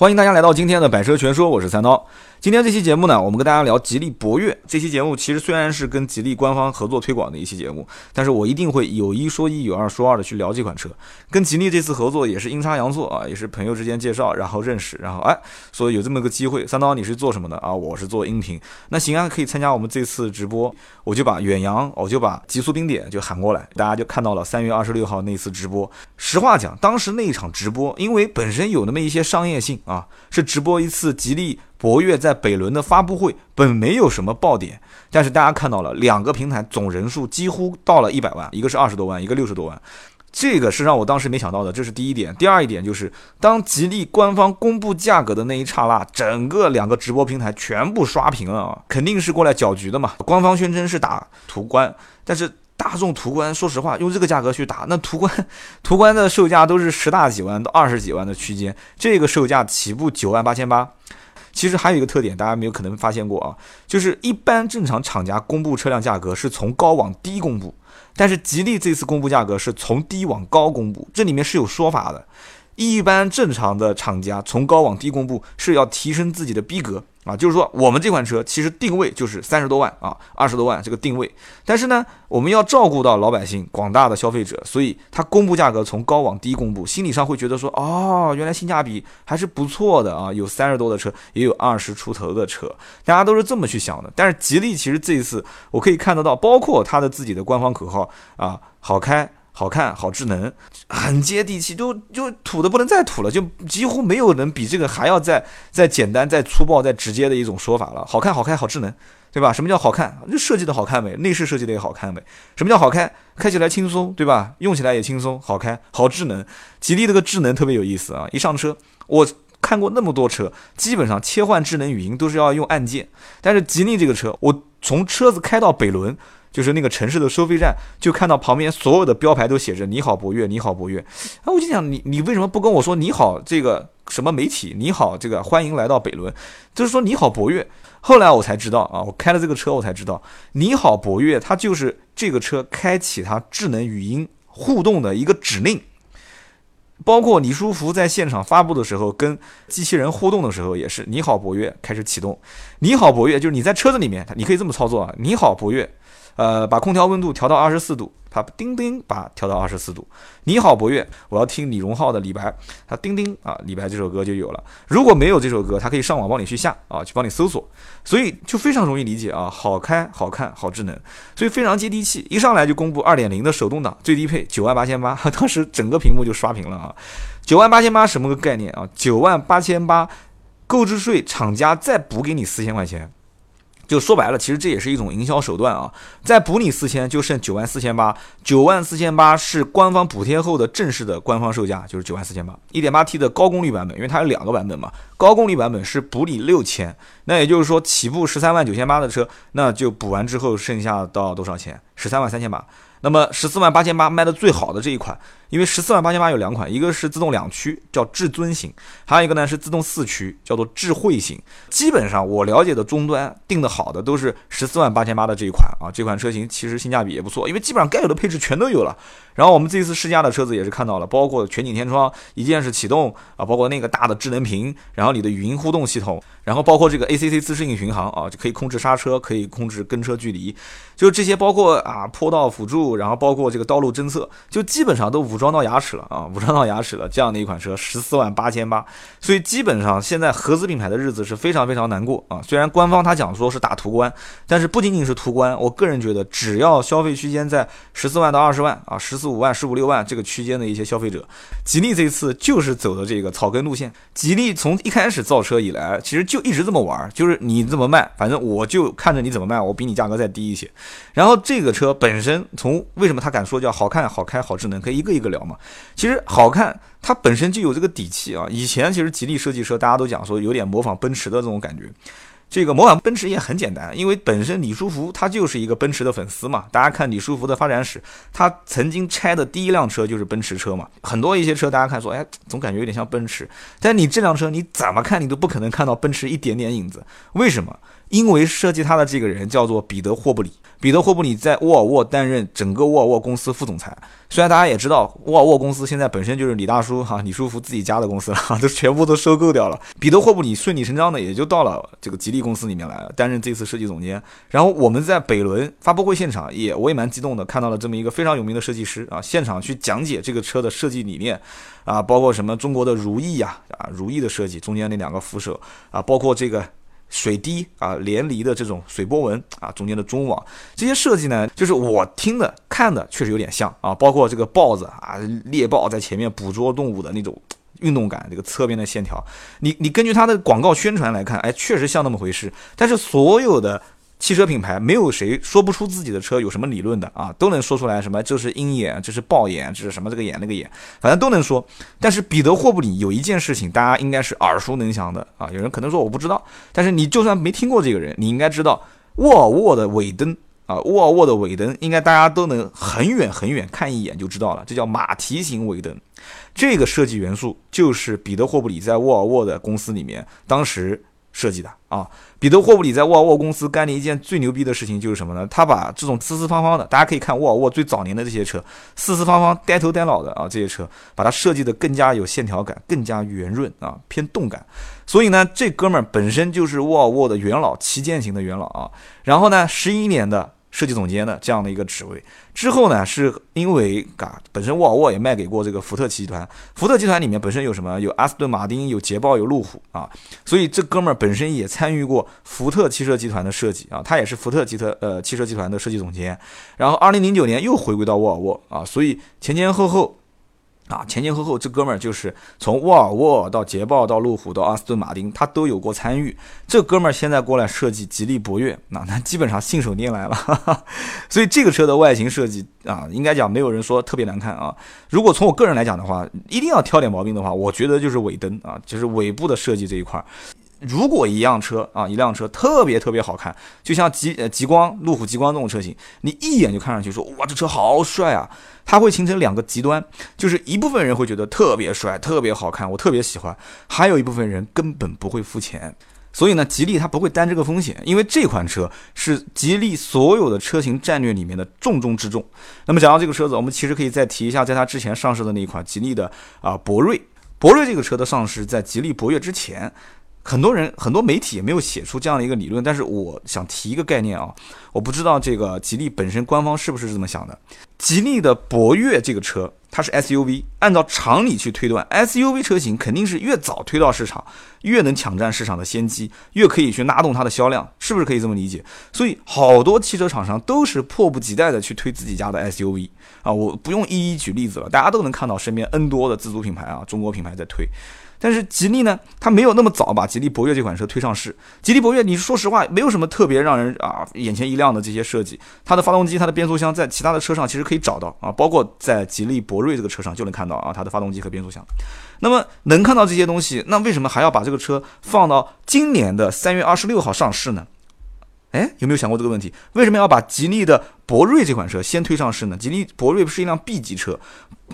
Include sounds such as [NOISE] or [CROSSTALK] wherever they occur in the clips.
欢迎大家来到今天的百车全说，我是三刀。今天这期节目呢，我们跟大家聊吉利博越。这期节目其实虽然是跟吉利官方合作推广的一期节目，但是我一定会有一说一，有二说二的去聊这款车。跟吉利这次合作也是阴差阳错啊，也是朋友之间介绍，然后认识，然后哎，说有这么个机会。三刀你是做什么的啊？我是做音频。那行啊，可以参加我们这次直播。我就把远洋，我就把极速冰点就喊过来，大家就看到了三月二十六号那次直播。实话讲，当时那一场直播，因为本身有那么一些商业性啊，是直播一次吉利。博越在北仑的发布会本没有什么爆点，但是大家看到了两个平台总人数几乎到了一百万，一个是二十多万，一个六十多万，这个是让我当时没想到的，这是第一点。第二一点就是当吉利官方公布价格的那一刹那，整个两个直播平台全部刷屏了啊，肯定是过来搅局的嘛。官方宣称是打途观，但是大众途观说实话用这个价格去打，那途观 [LAUGHS] 途观的售价都是十大几万到二十几万的区间，这个售价起步九万八千八。其实还有一个特点，大家没有可能发现过啊，就是一般正常厂家公布车辆价格是从高往低公布，但是吉利这次公布价格是从低往高公布，这里面是有说法的。一般正常的厂家从高往低公布是要提升自己的逼格。啊，就是说我们这款车其实定位就是三十多万啊，二十多万这个定位，但是呢，我们要照顾到老百姓广大的消费者，所以他公布价格从高往低公布，心理上会觉得说，哦，原来性价比还是不错的啊，有三十多的车，也有二十出头的车，大家都是这么去想的。但是吉利其实这一次我可以看得到，包括它的自己的官方口号啊，好开。好看，好智能，很接地气，就就土的不能再土了，就几乎没有人比这个还要再再简单、再粗暴、再直接的一种说法了。好看，好开，好智能，对吧？什么叫好看？就设计的好看呗，内饰设计的也好看呗。什么叫好开？开起来轻松，对吧？用起来也轻松，好开，好智能。吉利这个智能特别有意思啊！一上车，我看过那么多车，基本上切换智能语音都是要用按键，但是吉利这个车，我从车子开到北仑。就是那个城市的收费站，就看到旁边所有的标牌都写着“你好博越，你好博越”。啊，我就想你，你为什么不跟我说“你好”这个什么媒体？你好，这个欢迎来到北仑，就是说“你好博越”。后来我才知道啊，我开了这个车，我才知道“你好博越”它就是这个车开启它智能语音互动的一个指令。包括李书福在现场发布的时候，跟机器人互动的时候，也是“你好博越”开始启动，“你好博越”就是你在车子里面，你可以这么操作啊，“你好博越”。呃，把空调温度调到二十四度，它叮叮把调到二十四度。你好，博越，我要听李荣浩的《李白》，它叮叮啊，李白这首歌就有了。如果没有这首歌，它可以上网帮你去下啊，去帮你搜索，所以就非常容易理解啊，好开、好看、好智能，所以非常接地气。一上来就公布二点零的手动挡，最低配九万八千八，当时整个屏幕就刷屏了啊。九万八千八什么个概念啊？九万八千八，购置税厂家再补给你四千块钱。就说白了，其实这也是一种营销手段啊！再补你四千，就剩九万四千八。九万四千八是官方补贴后的正式的官方售价，就是九万四千八。一点八 T 的高功率版本，因为它有两个版本嘛，高功率版本是补你六千，那也就是说起步十三万九千八的车，那就补完之后剩下到多少钱？十三万三千八。那么十四万八千八卖的最好的这一款，因为十四万八千八有两款，一个是自动两驱叫至尊型，还有一个呢是自动四驱叫做智慧型。基本上我了解的终端定的好的都是十四万八千八的这一款啊，这款车型其实性价比也不错，因为基本上该有的配置全都有了。然后我们这一次试驾的车子也是看到了，包括全景天窗、一键式启动啊，包括那个大的智能屏，然后你的语音互动系统，然后包括这个 ACC 自适应巡航啊，就可以控制刹车，可以控制跟车距离，就这些包括啊坡道辅助。然后包括这个道路侦测，就基本上都无装到牙齿了啊，[LAUGHS] 武装到牙齿了。这样的一款车，十四万八千八，所以基本上现在合资品牌的日子是非常非常难过啊。虽然官方他讲说是打途观，但是不仅仅是途观，我个人觉得，只要消费区间在十四万到二十万啊，十四五万、十五六万这个区间的一些消费者，吉利这次就是走的这个草根路线。吉利从一开始造车以来，其实就一直这么玩，就是你怎么卖，反正我就看着你怎么卖，我比你价格再低一些。然后这个车本身从为什么他敢说叫好看、好开、好智能？可以一个一个聊嘛。其实好看，它本身就有这个底气啊。以前其实吉利设计车，大家都讲说有点模仿奔驰的这种感觉。这个模仿奔驰也很简单，因为本身李书福他就是一个奔驰的粉丝嘛。大家看李书福的发展史，他曾经拆的第一辆车就是奔驰车嘛。很多一些车大家看说，哎，总感觉有点像奔驰。但你这辆车你怎么看你都不可能看到奔驰一点点影子。为什么？因为设计它的这个人叫做彼得霍布里。彼得霍布里在沃尔沃担任整个沃尔沃公司副总裁。虽然大家也知道，沃尔沃公司现在本身就是李大叔哈李书福自己家的公司了，[LAUGHS] 都全部都收购掉了。彼得霍布里顺理成章的也就到了这个吉利公司里面来了，担任这次设计总监。然后我们在北仑发布会现场也我也蛮激动的，看到了这么一个非常有名的设计师啊，现场去讲解这个车的设计理念啊，包括什么中国的如意呀啊如意的设计，中间那两个扶手啊，包括这个。水滴啊，连离的这种水波纹啊，中间的中网这些设计呢，就是我听的看的确实有点像啊，包括这个豹子啊，猎豹在前面捕捉动物的那种运动感，这个侧边的线条，你你根据它的广告宣传来看，哎，确实像那么回事，但是所有的。汽车品牌没有谁说不出自己的车有什么理论的啊，都能说出来什么这是鹰眼，这是豹眼，这是什么这个眼那个眼，反正都能说。但是彼得霍布里有一件事情，大家应该是耳熟能详的啊。有人可能说我不知道，但是你就算没听过这个人，你应该知道沃尔沃的尾灯啊，沃尔沃的尾灯应该大家都能很远很远看一眼就知道了，这叫马蹄形尾灯。这个设计元素就是彼得霍布里在沃尔沃的公司里面当时。设计的啊，彼得霍布里在沃尔沃公司干了一件最牛逼的事情就是什么呢？他把这种四四方方的，大家可以看沃尔沃最早年的这些车，四四方方、呆头呆脑的啊，这些车把它设计的更加有线条感，更加圆润啊，偏动感。所以呢，这哥们儿本身就是沃尔沃的元老，旗舰型的元老啊。然后呢，十一年的。设计总监的这样的一个职位之后呢，是因为嘎本身沃尔沃也卖给过这个福特集团，福特集团里面本身有什么？有阿斯顿马丁，有捷豹，有路虎啊，所以这哥们儿本身也参与过福特汽车集团的设计啊，他也是福特集团呃汽车集团的设计总监，然后二零零九年又回归到沃尔沃啊，所以前前后后。啊，前前后后这哥们儿就是从沃尔沃到捷豹到路虎到阿斯顿马丁，他都有过参与。这哥们儿现在过来设计吉利博越，那那基本上信手拈来了。[LAUGHS] 所以这个车的外形设计啊，应该讲没有人说特别难看啊。如果从我个人来讲的话，一定要挑点毛病的话，我觉得就是尾灯啊，就是尾部的设计这一块儿。如果一辆车啊，一辆车特别特别好看，就像极呃极光、路虎极光这种车型，你一眼就看上去说哇，这车好帅啊！它会形成两个极端，就是一部分人会觉得特别帅、特别好看，我特别喜欢；还有一部分人根本不会付钱。所以呢，吉利它不会担这个风险，因为这款车是吉利所有的车型战略里面的重中之重。那么讲到这个车子，我们其实可以再提一下，在它之前上市的那一款吉利的啊博瑞。博瑞这个车的上市，在吉利博越之前。很多人很多媒体也没有写出这样的一个理论，但是我想提一个概念啊，我不知道这个吉利本身官方是不是这么想的。吉利的博越这个车，它是 SUV，按照常理去推断，SUV 车型肯定是越早推到市场，越能抢占市场的先机，越可以去拉动它的销量，是不是可以这么理解？所以好多汽车厂商都是迫不及待的去推自己家的 SUV 啊，我不用一一举例子了，大家都能看到身边 N 多的自主品牌啊，中国品牌在推。但是吉利呢，它没有那么早把吉利博越这款车推上市。吉利博越，你说实话，没有什么特别让人啊眼前一亮的这些设计。它的发动机、它的变速箱在其他的车上其实可以找到啊，包括在吉利博瑞这个车上就能看到啊，它的发动机和变速箱。那么能看到这些东西，那为什么还要把这个车放到今年的三月二十六号上市呢？哎，有没有想过这个问题？为什么要把吉利的博瑞这款车先推上市呢？吉利博瑞是一辆 B 级车，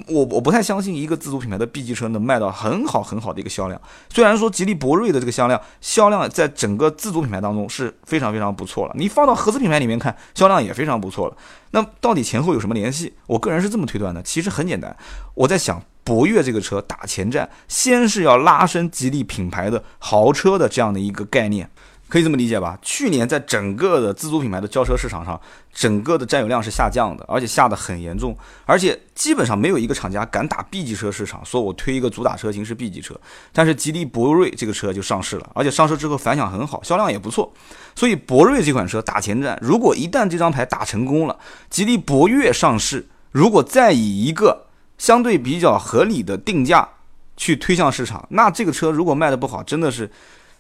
我我不太相信一个自主品牌的 B 级车能卖到很好很好的一个销量。虽然说吉利博瑞的这个销量销量在整个自主品牌当中是非常非常不错了，你放到合资品牌里面看，销量也非常不错了。那到底前后有什么联系？我个人是这么推断的，其实很简单，我在想博越这个车打前站，先是要拉升吉利品牌的豪车的这样的一个概念。可以这么理解吧？去年在整个的自主品牌的轿车市场上，整个的占有量是下降的，而且下得很严重，而且基本上没有一个厂家敢打 B 级车市场，说我推一个主打车型是 B 级车。但是吉利博瑞这个车就上市了，而且上市之后反响很好，销量也不错。所以博瑞这款车打前站，如果一旦这张牌打成功了，吉利博越上市，如果再以一个相对比较合理的定价去推向市场，那这个车如果卖的不好，真的是。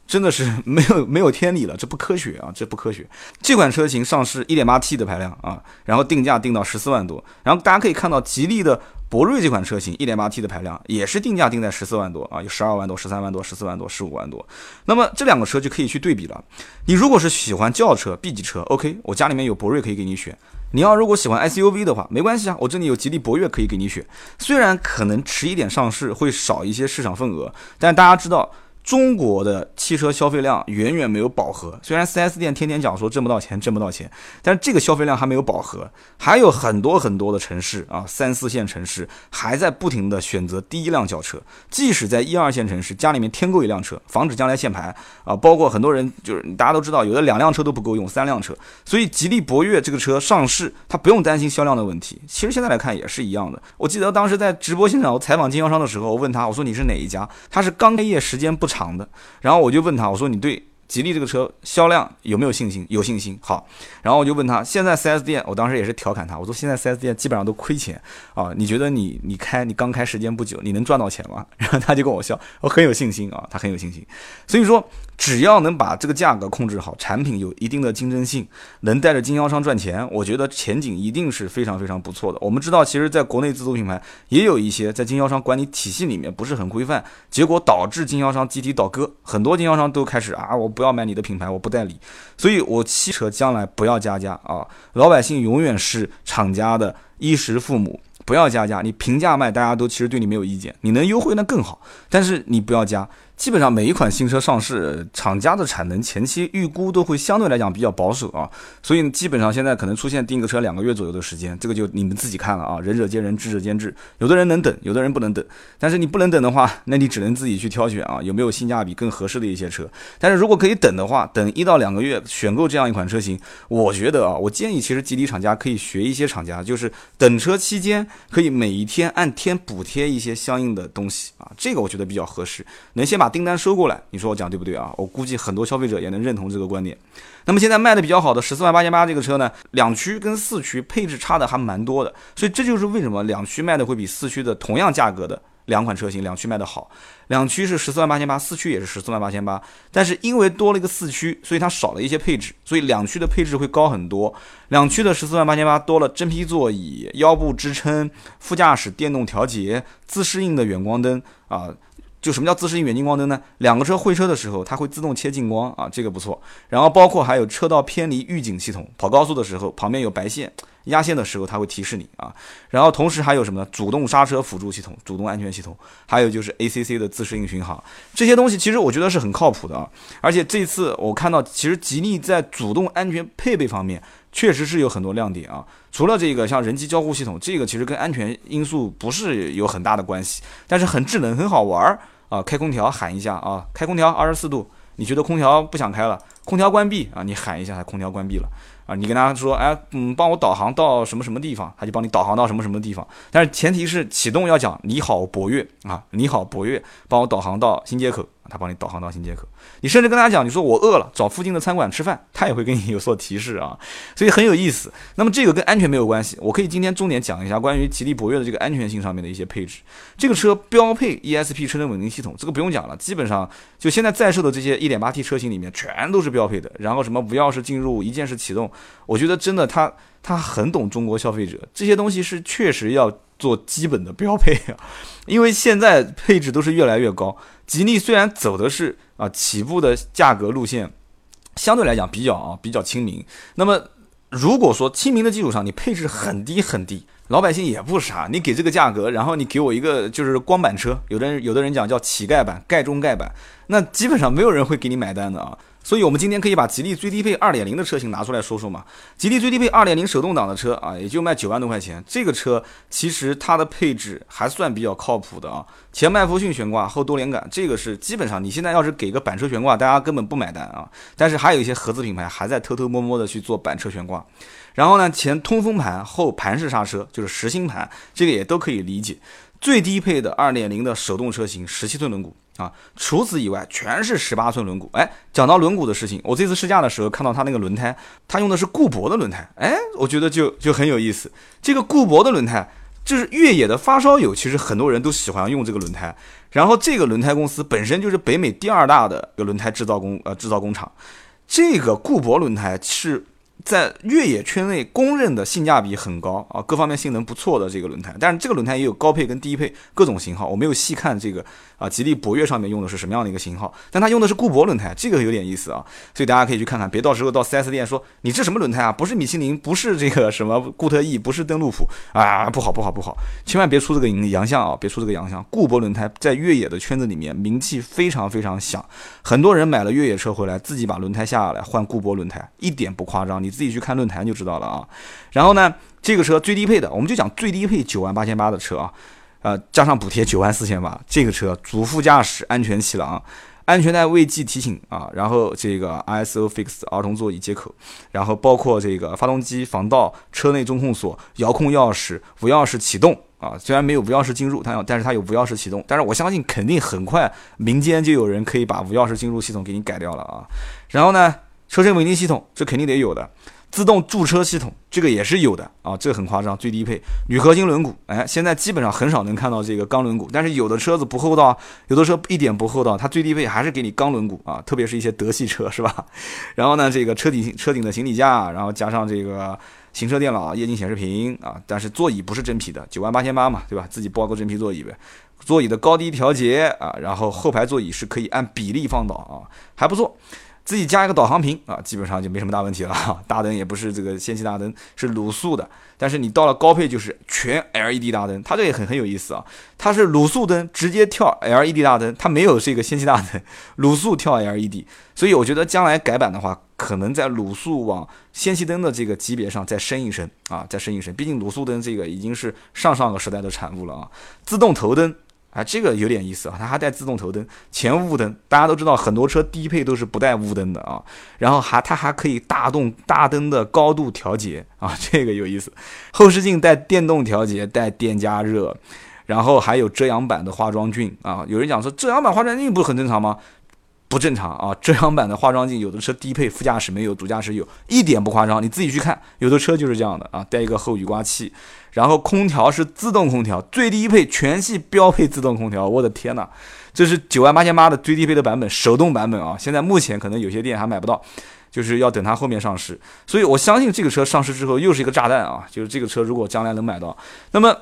真的是 [LAUGHS] 没有没有天理了，这不科学啊！这不科学。这款车型上市一点八 T 的排量啊，然后定价定到十四万多。然后大家可以看到，吉利的博瑞这款车型一点八 T 的排量也是定价定在十四万多啊，有十二万多、十三万多、十四万多、十五万多。那么这两个车就可以去对比了。你如果是喜欢轿车 B 级车，OK，我家里面有博瑞可以给你选。你要如果喜欢 SUV 的话，没关系啊，我这里有吉利博越可以给你选。虽然可能迟一点上市会少一些市场份额，但大家知道。中国的汽车消费量远远没有饱和。虽然 4S 店天天讲说挣不到钱，挣不到钱，但是这个消费量还没有饱和。还有很多很多的城市啊，三四线城市还在不停的选择第一辆轿车。即使在一二线城市，家里面添购一辆车，防止将来限牌啊。包括很多人就是大家都知道，有的两辆车都不够用，三辆车。所以吉利博越这个车上市，它不用担心销量的问题。其实现在来看也是一样的。我记得当时在直播现场我采访经销商的时候，我问他，我说你是哪一家？他是刚开业时间不长。长的，然后我就问他，我说你对吉利这个车销量有没有信心？有信心。好，然后我就问他，现在 4S 店，我当时也是调侃他，我说现在 4S 店基本上都亏钱啊，你觉得你你开你刚开时间不久，你能赚到钱吗？[LAUGHS] 然后他就跟我笑，我很有信心啊，他很有信心。所以说。只要能把这个价格控制好，产品有一定的竞争性，能带着经销商赚钱，我觉得前景一定是非常非常不错的。我们知道，其实在国内自主品牌也有一些在经销商管理体系里面不是很规范，结果导致经销商集体倒戈，很多经销商都开始啊，我不要买你的品牌，我不代理。所以，我汽车将来不要加价啊，老百姓永远是厂家的衣食父母。不要加价，你平价卖，大家都其实对你没有意见。你能优惠那更好，但是你不要加。基本上每一款新车上市，厂家的产能前期预估都会相对来讲比较保守啊，所以基本上现在可能出现订个车两个月左右的时间，这个就你们自己看了啊，仁者见仁，智者见智。有的人能等，有的人不能等。但是你不能等的话，那你只能自己去挑选啊，有没有性价比更合适的一些车。但是如果可以等的话，等一到两个月选购这样一款车型，我觉得啊，我建议其实吉利厂家可以学一些厂家，就是等车期间可以每一天按天补贴一些相应的东西啊，这个我觉得比较合适，能先把。把订单收过来，你说我讲对不对啊？我估计很多消费者也能认同这个观点。那么现在卖的比较好的十四万八千八这个车呢，两驱跟四驱配置差的还蛮多的，所以这就是为什么两驱卖的会比四驱的同样价格的两款车型两驱卖的好。两驱是十四万八千八，四驱也是十四万八千八，但是因为多了一个四驱，所以它少了一些配置，所以两驱的配置会高很多。两驱的十四万八千八多了真皮座椅、腰部支撑、副驾驶电动调节、自适应的远光灯啊。就什么叫自适应远近光灯呢？两个车会车的时候，它会自动切近光啊，这个不错。然后包括还有车道偏离预警系统，跑高速的时候旁边有白线压线的时候，它会提示你啊。然后同时还有什么呢？主动刹车辅助系统、主动安全系统，还有就是 ACC 的自适应巡航，这些东西其实我觉得是很靠谱的啊。而且这次我看到，其实吉利在主动安全配备方面确实是有很多亮点啊。除了这个像人机交互系统，这个其实跟安全因素不是有很大的关系，但是很智能，很好玩儿。啊，开空调喊一下啊，开空调二十四度，你觉得空调不想开了，空调关闭啊，你喊一下，空调关闭了啊，你跟他说，哎，嗯，帮我导航到什么什么地方，他就帮你导航到什么什么地方，但是前提是启动要讲你好博越啊，你好博越，帮我导航到新街口。他帮你导航到新街口，你甚至跟他讲，你说我饿了，找附近的餐馆吃饭，他也会给你 [LAUGHS] 有所提示啊，所以很有意思。那么这个跟安全没有关系，我可以今天重点讲一下关于吉利博越的这个安全性上面的一些配置。这个车标配 ESP 车身稳定系统，这个不用讲了，基本上就现在在售的这些 1.8T 车型里面全都是标配的。然后什么无钥匙进入、一键式启动，我觉得真的他他很懂中国消费者，这些东西是确实要做基本的标配啊，因为现在配置都是越来越高。吉利虽然走的是啊起步的价格路线，相对来讲比较啊比较亲民。那么如果说亲民的基础上，你配置很低很低，老百姓也不傻，你给这个价格，然后你给我一个就是光板车，有的人有的人讲叫乞丐版、盖中盖版，那基本上没有人会给你买单的啊。所以，我们今天可以把吉利最低配二点零的车型拿出来说说嘛。吉利最低配二点零手动挡的车啊，也就卖九万多块钱。这个车其实它的配置还算比较靠谱的啊。前麦弗逊悬挂，后多连杆，这个是基本上你现在要是给个板车悬挂，大家根本不买单啊。但是还有一些合资品牌还在偷偷摸摸的去做板车悬挂。然后呢，前通风盘，后盘式刹车，就是实心盘，这个也都可以理解。最低配的二点零的手动车型，十七寸轮毂。啊，除此以外全是十八寸轮毂。哎，讲到轮毂的事情，我这次试驾的时候看到它那个轮胎，它用的是固铂的轮胎。哎，我觉得就就很有意思。这个固铂的轮胎，就是越野的发烧友，其实很多人都喜欢用这个轮胎。然后这个轮胎公司本身就是北美第二大的一个轮胎制造工呃制造工厂。这个固铂轮胎是在越野圈内公认的性价比很高啊，各方面性能不错的这个轮胎，但是这个轮胎也有高配跟低配各种型号，我没有细看这个啊，吉利博越上面用的是什么样的一个型号，但它用的是固铂轮胎，这个有点意思啊，所以大家可以去看看，别到时候到 4S 店说你这什么轮胎啊，不是米其林，不是这个什么固特异，不是登陆普啊，不好不好不好，千万别出这个洋相啊，别出这个洋相，固铂轮胎在越野的圈子里面名气非常非常响，很多人买了越野车回来自己把轮胎下来换固铂轮胎，一点不夸张，你。自己去看论坛就知道了啊，然后呢，这个车最低配的，我们就讲最低配九万八千八的车啊，呃，加上补贴九万四千八，这个车主副驾驶安全气囊，安全带未系提醒啊，然后这个 ISOFIX 儿童座椅接口，然后包括这个发动机防盗、车内中控锁、遥控钥匙、无钥匙启动啊，虽然没有无钥匙进入，它有，但是它有无钥匙启动，但是我相信肯定很快民间就有人可以把无钥匙进入系统给你改掉了啊，然后呢？车身稳定系统，这肯定得有的。自动驻车系统，这个也是有的啊，这个很夸张，最低配铝合金轮毂。哎，现在基本上很少能看到这个钢轮毂，但是有的车子不厚道，有的车一点不厚道，它最低配还是给你钢轮毂啊，特别是一些德系车，是吧？[LAUGHS] 然后呢，这个车顶车顶的行李架，然后加上这个行车电脑、液晶显示屏啊，但是座椅不是真皮的，九万八千八嘛，对吧？自己包个真皮座椅呗。座椅的高低调节啊，然后后排座椅是可以按比例放倒啊，还不错。自己加一个导航屏啊，基本上就没什么大问题了。[LAUGHS] 大灯也不是这个氙气大灯，是卤素的。但是你到了高配就是全 LED 大灯，它这也很很有意思啊。它是卤素灯直接跳 LED 大灯，它没有这个氙气大灯，卤素跳 LED。所以我觉得将来改版的话，可能在卤素往氙气灯的这个级别上再升一升啊，再升一升。毕竟卤素灯这个已经是上上个时代的产物了啊，自动头灯。啊，这个有点意思啊，它还带自动头灯、前雾灯。大家都知道，很多车低配都是不带雾灯的啊。然后还它还可以大动大灯的高度调节啊，这个有意思。后视镜带电动调节，带电加热，然后还有遮阳板的化妆镜啊。有人讲说遮阳板化妆镜不是很正常吗？不正常啊！遮阳板的化妆镜，有的车低配副驾驶没有，主驾驶有一点不夸张，你自己去看，有的车就是这样的啊，带一个后雨刮器，然后空调是自动空调，最低配全系标配自动空调，我的天哪，这是九万八千八的最低配的版本，手动版本啊，现在目前可能有些店还买不到，就是要等它后面上市，所以我相信这个车上市之后又是一个炸弹啊，就是这个车如果将来能买到，那么。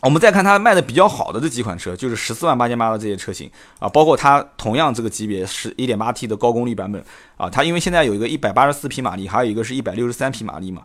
我们再看它卖的比较好的这几款车，就是十四万八千八的这些车型啊，包括它同样这个级别是一点八 T 的高功率版本啊，它因为现在有一个一百八十四匹马力，还有一个是一百六十三匹马力嘛。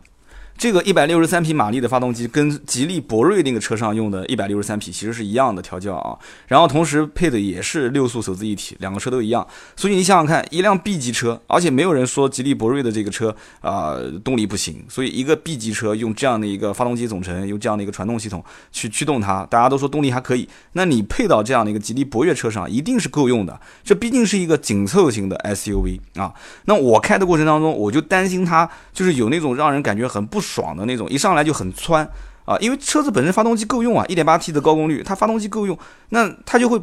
这个一百六十三匹马力的发动机跟吉利博瑞那个车上用的一百六十三匹其实是一样的调教啊，然后同时配的也是六速手自一体，两个车都一样。所以你想想看，一辆 B 级车，而且没有人说吉利博瑞的这个车啊动力不行，所以一个 B 级车用这样的一个发动机总成，用这样的一个传动系统去驱动它，大家都说动力还可以。那你配到这样的一个吉利博越车上，一定是够用的。这毕竟是一个紧凑型的 SUV 啊。那我开的过程当中，我就担心它就是有那种让人感觉很不。爽的那种，一上来就很窜啊！因为车子本身发动机够用啊，一点八 T 的高功率，它发动机够用，那它就会，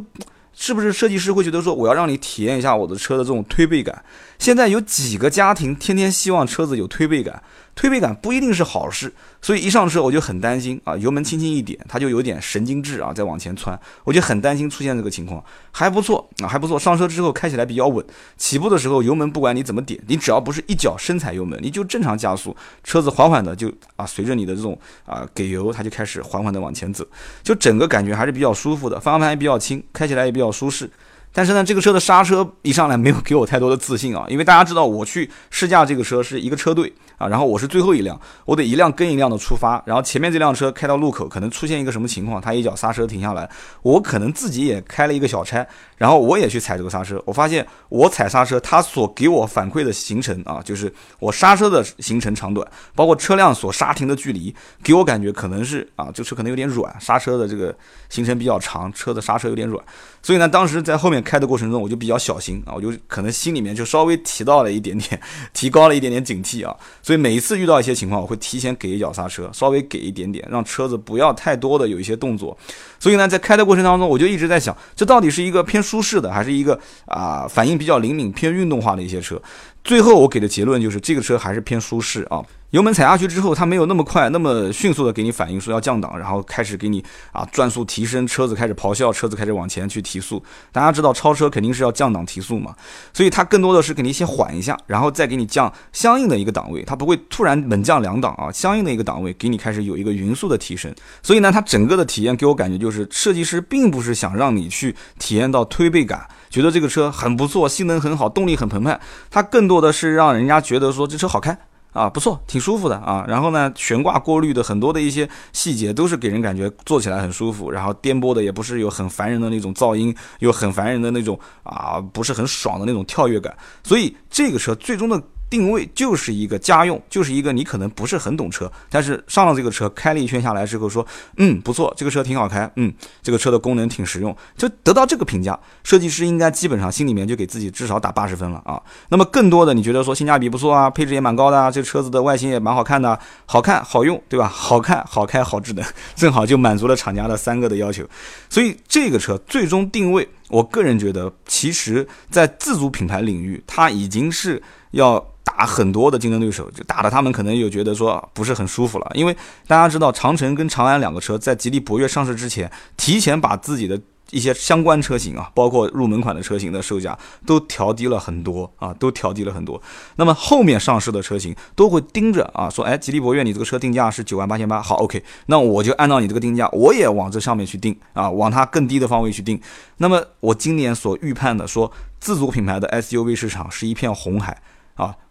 是不是设计师会觉得说，我要让你体验一下我的车的这种推背感？现在有几个家庭天天希望车子有推背感？推背感不一定是好事，所以一上车我就很担心啊，油门轻轻一点，它就有点神经质啊，在往前窜，我就很担心出现这个情况。还不错啊，还不错，上车之后开起来比较稳，起步的时候油门不管你怎么点，你只要不是一脚深踩油门，你就正常加速，车子缓缓的就啊，随着你的这种啊给油，它就开始缓缓的往前走，就整个感觉还是比较舒服的，方向盘也比较轻，开起来也比较舒适。但是呢，这个车的刹车一上来没有给我太多的自信啊，因为大家知道我去试驾这个车是一个车队啊，然后我是最后一辆，我得一辆跟一辆的出发，然后前面这辆车开到路口可能出现一个什么情况，它一脚刹车停下来，我可能自己也开了一个小差，然后我也去踩这个刹车，我发现我踩刹车，它所给我反馈的行程啊，就是我刹车的行程长短，包括车辆所刹停的距离，给我感觉可能是啊，这车可能有点软，刹车的这个行程比较长，车的刹车有点软，所以呢，当时在后面。开的过程中，我就比较小心啊，我就可能心里面就稍微提到了一点点，[LAUGHS] 提高了一点点警惕啊，所以每一次遇到一些情况，我会提前给一脚刹车，稍微给一点点，让车子不要太多的有一些动作。所以呢，在开的过程当中，我就一直在想，这到底是一个偏舒适的，还是一个啊反应比较灵敏、偏运动化的一些车？最后我给的结论就是，这个车还是偏舒适啊。油门踩下去之后，它没有那么快、那么迅速的给你反应说要降档，然后开始给你啊转速提升，车子开始咆哮，车子开始往前去提速。大家知道超车肯定是要降档提速嘛，所以它更多的是给你先缓一下，然后再给你降相应的一个档位，它不会突然猛降两档啊，相应的一个档位给你开始有一个匀速的提升。所以呢，它整个的体验给我感觉就是设计师并不是想让你去体验到推背感，觉得这个车很不错，性能很好，动力很澎湃，它更做的是让人家觉得说这车好开。啊，不错，挺舒服的啊。然后呢，悬挂过滤的很多的一些细节都是给人感觉坐起来很舒服。然后颠簸的也不是有很烦人的那种噪音，有很烦人的那种啊，不是很爽的那种跳跃感。所以这个车最终的。定位就是一个家用，就是一个你可能不是很懂车，但是上了这个车开了一圈下来之后说，嗯，不错，这个车挺好开，嗯，这个车的功能挺实用，就得到这个评价，设计师应该基本上心里面就给自己至少打八十分了啊。那么更多的你觉得说性价比不错啊，配置也蛮高的啊，这车子的外形也蛮好看的，好看好用，对吧？好看好开好智能，正好就满足了厂家的三个的要求。所以这个车最终定位，我个人觉得，其实在自主品牌领域，它已经是要。打很多的竞争对手，就打的他们可能有觉得说不是很舒服了，因为大家知道长城跟长安两个车在吉利博越上市之前，提前把自己的一些相关车型啊，包括入门款的车型的售价都调低了很多啊，都调低了很多。那么后面上市的车型都会盯着啊，说哎，吉利博越你这个车定价是九万八千八，好，OK，那我就按照你这个定价，我也往这上面去定啊，往它更低的方位去定。那么我今年所预判的说，自主品牌的 SUV 市场是一片红海。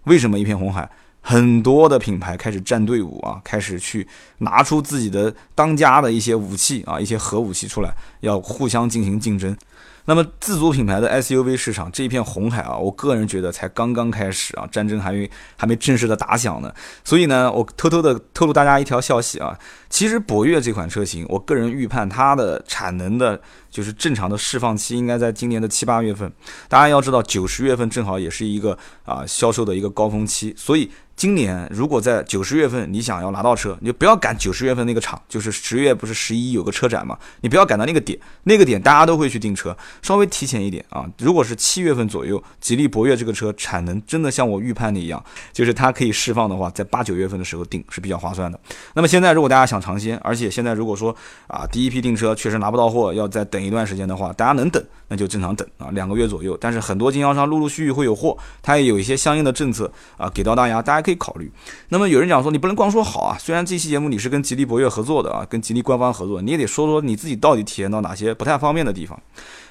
为什么一片红海？很多的品牌开始站队伍啊，开始去拿出自己的当家的一些武器啊，一些核武器出来，要互相进行竞争。那么自主品牌的 SUV 市场这一片红海啊，我个人觉得才刚刚开始啊，战争还没还没正式的打响呢。所以呢，我偷偷的透露大家一条消息啊，其实博越这款车型，我个人预判它的产能的。就是正常的释放期应该在今年的七八月份，大家要知道九十月份正好也是一个啊销售的一个高峰期，所以。今年如果在九十月份你想要拿到车，你就不要赶九十月份那个场，就是十月不是十一有个车展嘛，你不要赶到那个点，那个点大家都会去订车，稍微提前一点啊。如果是七月份左右，吉利博越这个车产能真的像我预判的一样，就是它可以释放的话，在八九月份的时候订是比较划算的。那么现在如果大家想尝鲜，而且现在如果说啊第一批订车确实拿不到货，要再等等一段时间的话，大家能等那就正常等啊，两个月左右。但是很多经销商陆陆续续会有货，它也有一些相应的政策啊给到大家，大家。可以考虑。那么有人讲说，你不能光说好啊。虽然这期节目你是跟吉利博越合作的啊，跟吉利官方合作，你也得说说你自己到底体验到哪些不太方便的地方。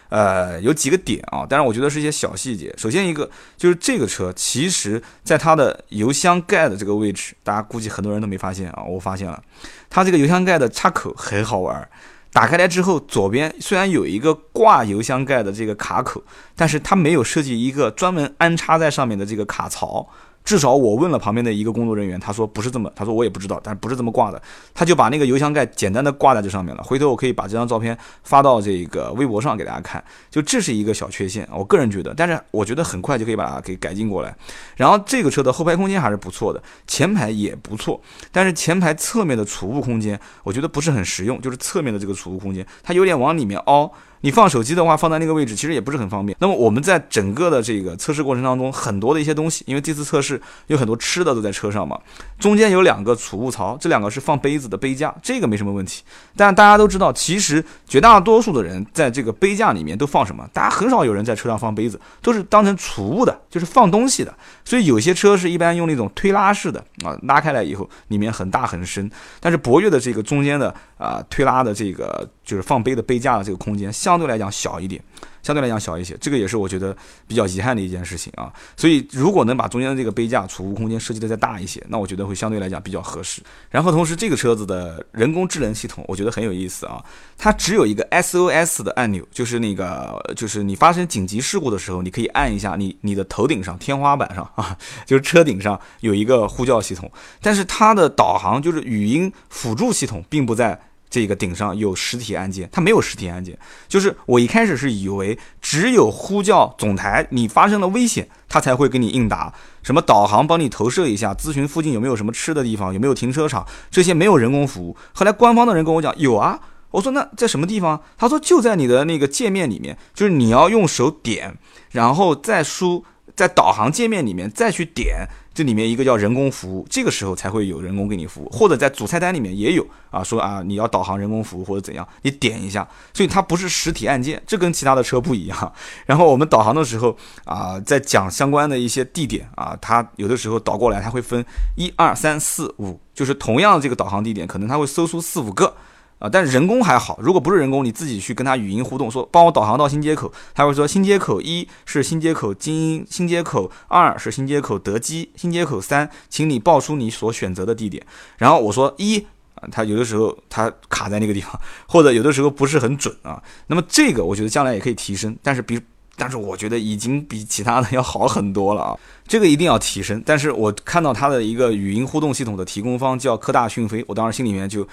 呃，有几个点啊，但是我觉得是一些小细节。首先一个就是这个车，其实在它的油箱盖的这个位置，大家估计很多人都没发现啊，我发现了，它这个油箱盖的插口很好玩。打开来之后，左边虽然有一个挂油箱盖的这个卡口，但是它没有设计一个专门安插在上面的这个卡槽。至少我问了旁边的一个工作人员，他说不是这么，他说我也不知道，但不是这么挂的，他就把那个油箱盖简单的挂在这上面了。回头我可以把这张照片发到这个微博上给大家看，就这是一个小缺陷，我个人觉得，但是我觉得很快就可以把它给改进过来。然后这个车的后排空间还是不错的，前排也不错，但是前排侧面的储物空间我觉得不是很实用，就是侧面的这个储物空间它有点往里面凹。你放手机的话，放在那个位置其实也不是很方便。那么我们在整个的这个测试过程当中，很多的一些东西，因为这次测试有很多吃的都在车上嘛，中间有两个储物槽，这两个是放杯子的杯架，这个没什么问题。但大家都知道，其实绝大多数的人在这个杯架里面都放什么？大家很少有人在车上放杯子，都是当成储物的，就是放东西的。所以有些车是一般用那种推拉式的啊，拉开来以后里面很大很深。但是博越的这个中间的啊推拉的这个就是放杯的杯架的这个空间像相对来讲小一点。相对来讲小一些，这个也是我觉得比较遗憾的一件事情啊。所以如果能把中间的这个杯架储物空间设计的再大一些，那我觉得会相对来讲比较合适。然后同时这个车子的人工智能系统，我觉得很有意思啊。它只有一个 SOS 的按钮，就是那个就是你发生紧急事故的时候，你可以按一下你你的头顶上天花板上啊，[LAUGHS] 就是车顶上有一个呼叫系统。但是它的导航就是语音辅助系统，并不在。这个顶上有实体按键，它没有实体按键。就是我一开始是以为只有呼叫总台，你发生了危险，它才会给你应答。什么导航帮你投射一下，咨询附近有没有什么吃的地方，有没有停车场，这些没有人工服务。后来官方的人跟我讲有啊，我说那在什么地方？他说就在你的那个界面里面，就是你要用手点，然后再输。在导航界面里面再去点这里面一个叫人工服务，这个时候才会有人工给你服务，或者在主菜单里面也有啊，说啊你要导航人工服务或者怎样，你点一下，所以它不是实体按键，这跟其他的车不一样。[LAUGHS] 然后我们导航的时候啊，在讲相关的一些地点啊，它有的时候导过来，它会分一二三四五，就是同样的这个导航地点，可能它会搜出四五个。啊，但是人工还好，如果不是人工，你自己去跟他语音互动，说帮我导航到新街口，他会说新街口一是新街口精英，新街口二是新街口德基，新街口三，请你报出你所选择的地点。然后我说一啊，他有的时候他卡在那个地方，或者有的时候不是很准啊。那么这个我觉得将来也可以提升，但是比，但是我觉得已经比其他的要好很多了啊。这个一定要提升。但是我看到它的一个语音互动系统的提供方叫科大讯飞，我当时心里面就。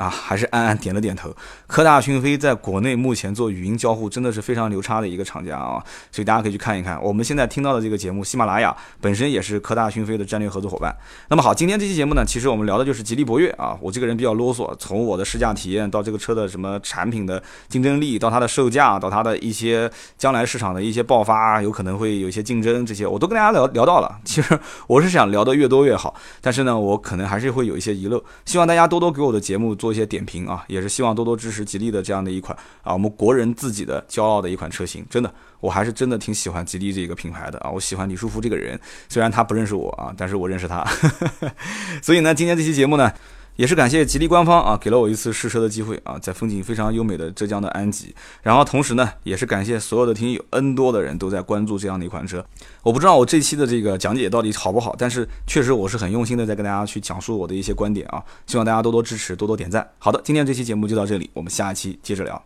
啊，还是暗暗点了点头。科大讯飞在国内目前做语音交互真的是非常牛叉的一个厂家啊，所以大家可以去看一看。我们现在听到的这个节目，喜马拉雅本身也是科大讯飞的战略合作伙伴。那么好，今天这期节目呢，其实我们聊的就是吉利博越啊。我这个人比较啰嗦，从我的试驾体验到这个车的什么产品的竞争力，到它的售价，到它的一些将来市场的一些爆发，有可能会有一些竞争，这些我都跟大家聊聊到了。其实我是想聊的越多越好，但是呢，我可能还是会有一些遗漏，希望大家多多给我的节目做。做一些点评啊，也是希望多多支持吉利的这样的一款啊，我们国人自己的骄傲的一款车型。真的，我还是真的挺喜欢吉利这个品牌的啊。我喜欢李书福这个人，虽然他不认识我啊，但是我认识他。[LAUGHS] 所以呢，今天这期节目呢。也是感谢吉利官方啊，给了我一次试车的机会啊，在风景非常优美的浙江的安吉。然后同时呢，也是感谢所有的听友，N 多的人都在关注这样的一款车。我不知道我这期的这个讲解到底好不好，但是确实我是很用心的在跟大家去讲述我的一些观点啊，希望大家多多支持，多多点赞。好的，今天这期节目就到这里，我们下一期接着聊。